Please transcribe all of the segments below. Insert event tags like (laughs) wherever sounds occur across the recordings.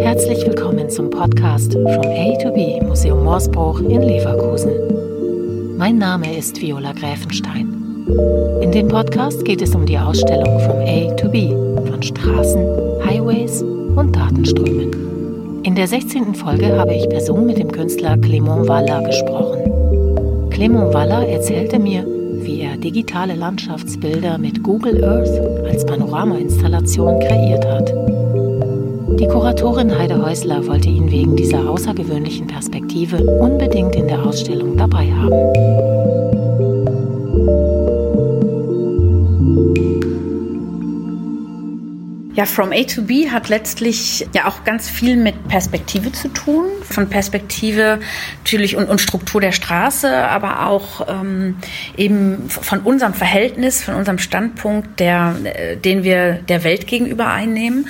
Herzlich willkommen zum Podcast From A to B Museum Morsbruch in Leverkusen. Mein Name ist Viola Gräfenstein. In dem Podcast geht es um die Ausstellung From A to B von Straßen, Highways und Datenströmen. In der 16. Folge habe ich per Zoom mit dem Künstler Clément Waller gesprochen. Clément Waller erzählte mir, wie er digitale Landschaftsbilder mit Google Earth als Panoramainstallation kreiert hat. Die Kuratorin Heide Häusler wollte ihn wegen dieser außergewöhnlichen Perspektive unbedingt in der Ausstellung dabei haben. Ja, From A to B hat letztlich ja auch ganz viel mit Perspektive zu tun. Von Perspektive natürlich und, und Struktur der Straße, aber auch ähm, eben von unserem Verhältnis, von unserem Standpunkt, der, äh, den wir der Welt gegenüber einnehmen.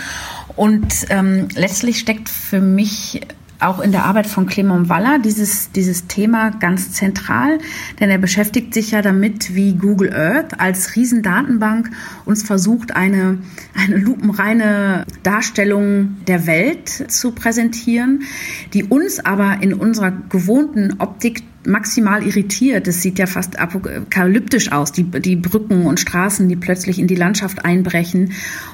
Und ähm, letztlich steckt für mich auch in der Arbeit von Clement Waller dieses, dieses Thema ganz zentral, denn er beschäftigt sich ja damit, wie Google Earth als Riesendatenbank uns versucht, eine, eine lupenreine Darstellung der Welt zu präsentieren, die uns aber in unserer gewohnten Optik maximal irritiert. Es sieht ja fast apokalyptisch aus, die, die Brücken und Straßen, die plötzlich in die Landschaft einbrechen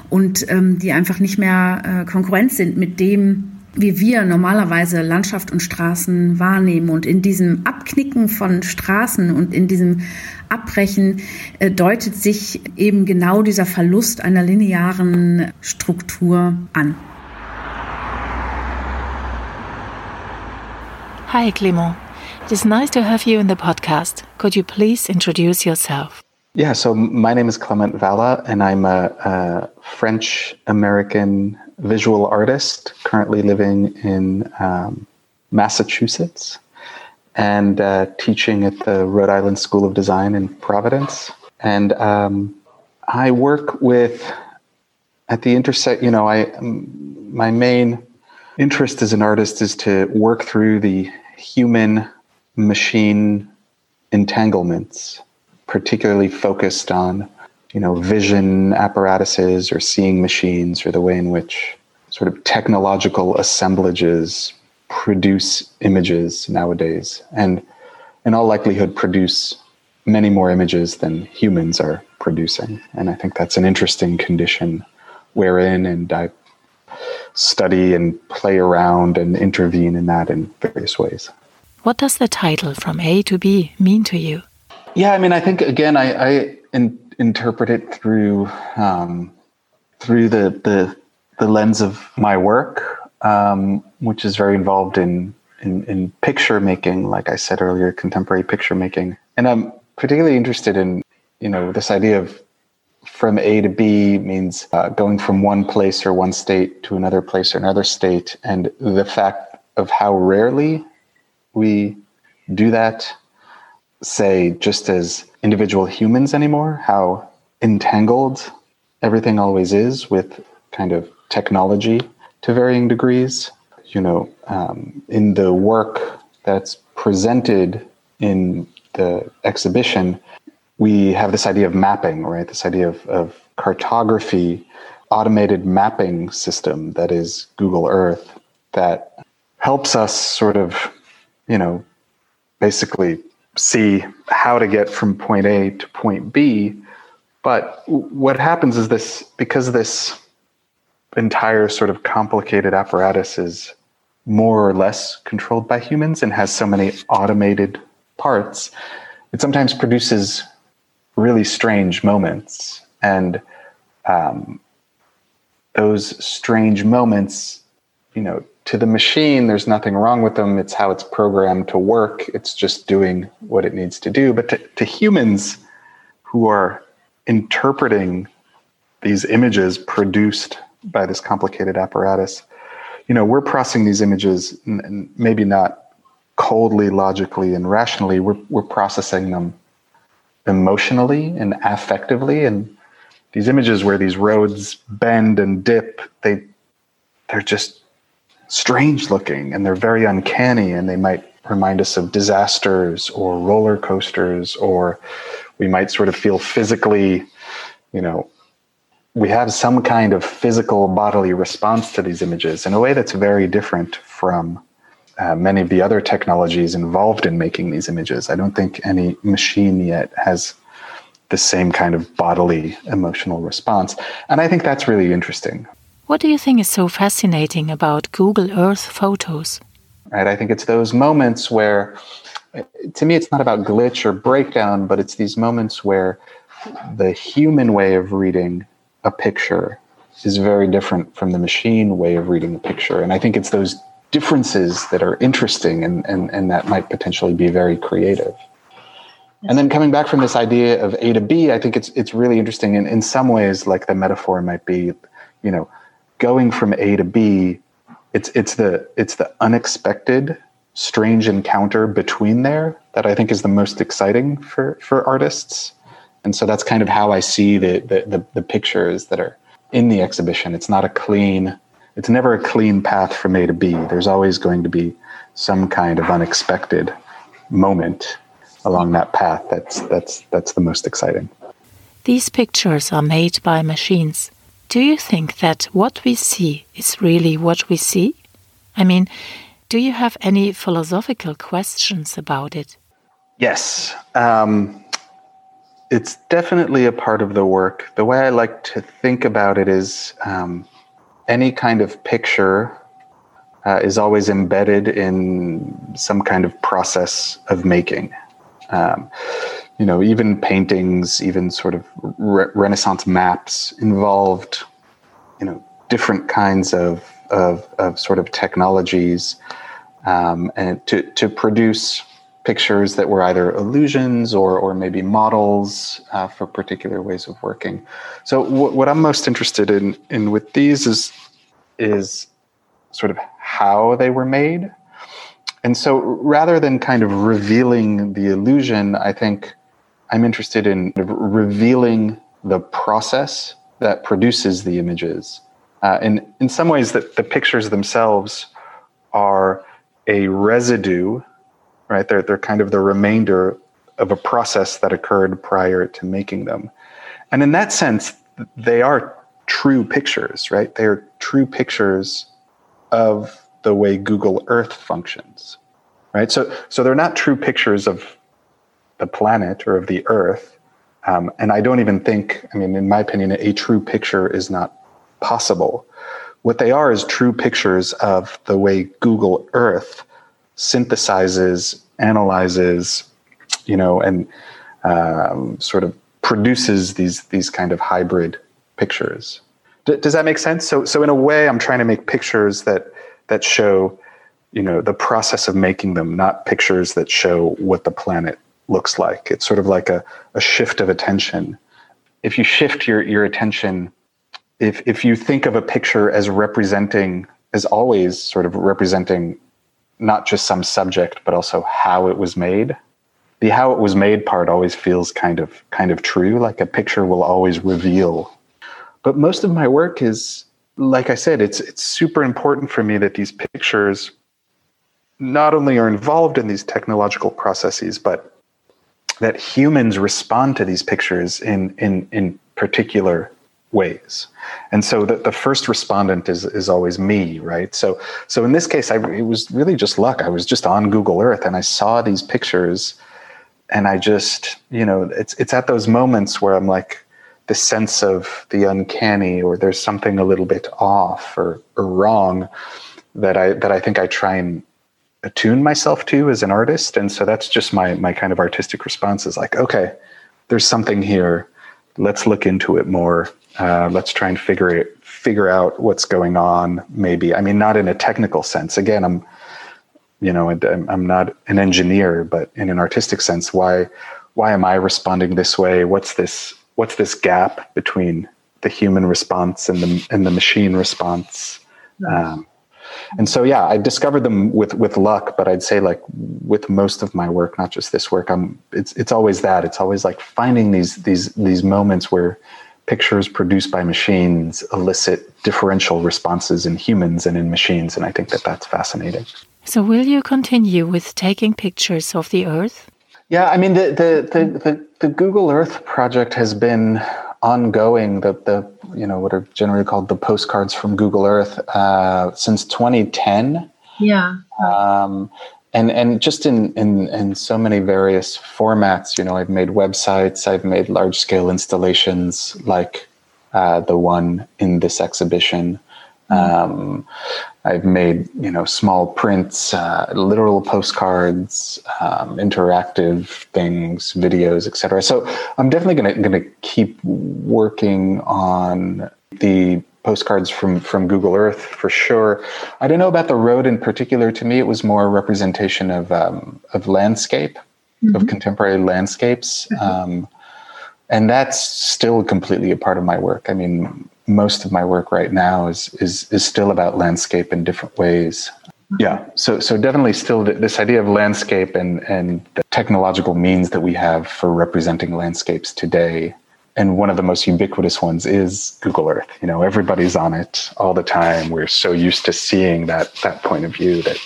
und ähm, die einfach nicht mehr äh, Konkurrenz sind mit dem, wie wir normalerweise Landschaft und Straßen wahrnehmen. Und in diesem Abknicken von Straßen und in diesem Abbrechen äh, deutet sich eben genau dieser Verlust einer linearen Struktur an. Hi, Clément. It is nice to have you in the podcast. Could you please introduce yourself? Yeah, so my name is Clement Valla, and I'm a, a French American visual artist currently living in um, Massachusetts and uh, teaching at the Rhode Island School of Design in Providence. And um, I work with, at the intersect, you know, I, my main interest as an artist is to work through the human machine entanglements, particularly focused on you know, vision apparatuses or seeing machines or the way in which sort of technological assemblages produce images nowadays and in all likelihood produce many more images than humans are producing. And I think that's an interesting condition wherein and I study and play around and intervene in that in various ways. What does the title From A to B mean to you? Yeah, I mean, I think again, I, I in, interpret it through um, through the, the the lens of my work, um, which is very involved in, in in picture making, like I said earlier, contemporary picture making, and I'm particularly interested in you know this idea of from A to B means uh, going from one place or one state to another place or another state, and the fact of how rarely we do that, say, just as individual humans anymore, how entangled everything always is with kind of technology to varying degrees. You know, um, in the work that's presented in the exhibition, we have this idea of mapping, right? This idea of, of cartography, automated mapping system that is Google Earth that helps us sort of, you know, basically see how to get from point A to point B. But what happens is this because this entire sort of complicated apparatus is more or less controlled by humans and has so many automated parts, it sometimes produces really strange moments. And um, those strange moments, you know, to the machine, there's nothing wrong with them. It's how it's programmed to work. It's just doing what it needs to do. But to, to humans who are interpreting these images produced by this complicated apparatus, you know, we're processing these images and maybe not coldly, logically, and rationally. We're, we're processing them emotionally and affectively. And these images where these roads bend and dip, they they're just strange looking and they're very uncanny and they might remind us of disasters or roller coasters or we might sort of feel physically you know we have some kind of physical bodily response to these images in a way that's very different from uh, many of the other technologies involved in making these images. I don't think any machine yet has the same kind of bodily emotional response. And I think that's really interesting. What do you think is so fascinating about Google Earth photos? Right, I think it's those moments where, to me, it's not about glitch or breakdown, but it's these moments where the human way of reading a picture is very different from the machine way of reading a picture. And I think it's those differences that are interesting and, and, and that might potentially be very creative. And then coming back from this idea of A to B, I think it's it's really interesting. And in some ways, like the metaphor might be, you know, going from A to B, it's it's the it's the unexpected, strange encounter between there that I think is the most exciting for for artists. And so that's kind of how I see the the, the, the pictures that are in the exhibition. It's not a clean it's never a clean path from A to B. There's always going to be some kind of unexpected moment along that path that's that's that's the most exciting. These pictures are made by machines. Do you think that what we see is really what we see? I mean, do you have any philosophical questions about it? Yes. Um, it's definitely a part of the work. The way I like to think about it is um, any kind of picture uh, is always embedded in some kind of process of making. Um, you know, even paintings, even sort of re- Renaissance maps involved, you know, different kinds of of, of sort of technologies, um, and to to produce pictures that were either illusions or or maybe models uh, for particular ways of working. So w- what I'm most interested in in with these is is sort of how they were made. And so rather than kind of revealing the illusion, I think I'm interested in revealing the process that produces the images. Uh, and in some ways, that the pictures themselves are a residue, right? They're, they're kind of the remainder of a process that occurred prior to making them. And in that sense, they are true pictures, right? They are true pictures of the way Google Earth functions, right? So, so they're not true pictures of the planet or of the Earth. Um, and I don't even think, I mean, in my opinion, a true picture is not possible. What they are is true pictures of the way Google Earth synthesizes, analyzes, you know, and um, sort of produces these these kind of hybrid pictures. D- does that make sense? So, so in a way, I'm trying to make pictures that that show, you know, the process of making them, not pictures that show what the planet looks like. It's sort of like a, a shift of attention. If you shift your your attention, if if you think of a picture as representing, as always, sort of representing not just some subject, but also how it was made. The how it was made part always feels kind of kind of true. Like a picture will always reveal but most of my work is, like I said, it's it's super important for me that these pictures not only are involved in these technological processes, but that humans respond to these pictures in in in particular ways. And so the, the first respondent is is always me, right? So so in this case, I it was really just luck. I was just on Google Earth and I saw these pictures, and I just you know it's it's at those moments where I'm like, the sense of the uncanny or there's something a little bit off or, or wrong that I that I think I try and attune myself to as an artist. And so that's just my my kind of artistic response is like, okay, there's something here. Let's look into it more. Uh, let's try and figure it figure out what's going on. Maybe I mean not in a technical sense. Again, I'm you know I'm, I'm not an engineer, but in an artistic sense, why why am I responding this way? What's this what's this gap between the human response and the and the machine response um, and so yeah i discovered them with with luck but i'd say like with most of my work not just this work i'm it's it's always that. It's always like finding these these these moments where pictures produced by machines elicit differential responses in humans and in machines and i think that that's fascinating. So will you continue with taking pictures of the earth? Yeah, I mean the the the the, the Google Earth project has been ongoing. The the you know, what are generally called the postcards from Google Earth uh, since 2010. Yeah. Um, and and just in, in in so many various formats you know i've made websites i've made large scale installations like uh, the one in this exhibition um, I've made you know small prints, uh, literal postcards, um, interactive things, videos, etc. So I'm definitely going to going to keep working on the postcards from from Google Earth for sure. I don't know about the road in particular. To me, it was more a representation of um, of landscape, mm-hmm. of contemporary landscapes. Mm-hmm. Um, and that's still completely a part of my work. I mean, most of my work right now is is is still about landscape in different ways. Yeah, so so definitely still this idea of landscape and and the technological means that we have for representing landscapes today. And one of the most ubiquitous ones is Google Earth. You know, everybody's on it all the time. We're so used to seeing that that point of view that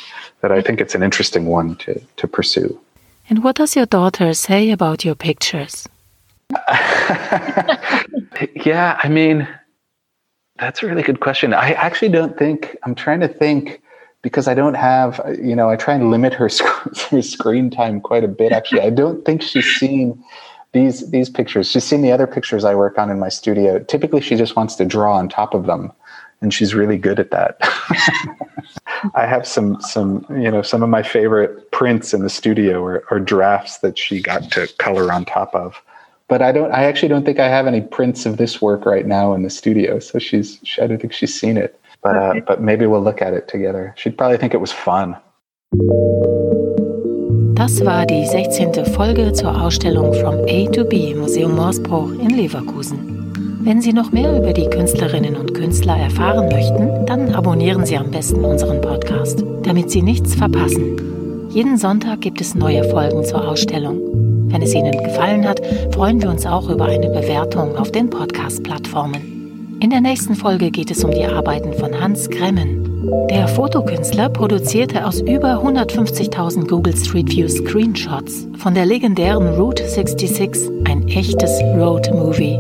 that I think it's an interesting one to to pursue. And what does your daughter say about your pictures? (laughs) yeah, I mean, that's a really good question. I actually don't think, I'm trying to think because I don't have, you know, I try and limit her, (laughs) her screen time quite a bit. Actually, I don't think she's seen these these pictures. She's seen the other pictures I work on in my studio. Typically, she just wants to draw on top of them, and she's really good at that. (laughs) I have some some you know some of my favorite prints in the studio or, or drafts that she got to color on top of but I don't. I actually don't think I have any prints of this work right now in the studio. So she's. She, I don't think she's seen it. But uh, but maybe we'll look at it together. She'd probably think it was fun. Das war die 16. Folge zur Ausstellung From A to B Museum Morsbruch in Leverkusen. Wenn Sie noch mehr über die Künstlerinnen und Künstler erfahren möchten, dann abonnieren Sie am besten unseren Podcast, damit Sie nichts verpassen. Jeden Sonntag gibt es neue Folgen zur Ausstellung. Wenn es Ihnen gefallen hat, freuen wir uns auch über eine Bewertung auf den Podcast-Plattformen. In der nächsten Folge geht es um die Arbeiten von Hans Kremmen. Der Fotokünstler produzierte aus über 150.000 Google Street View Screenshots von der legendären Route 66 ein echtes Road Movie.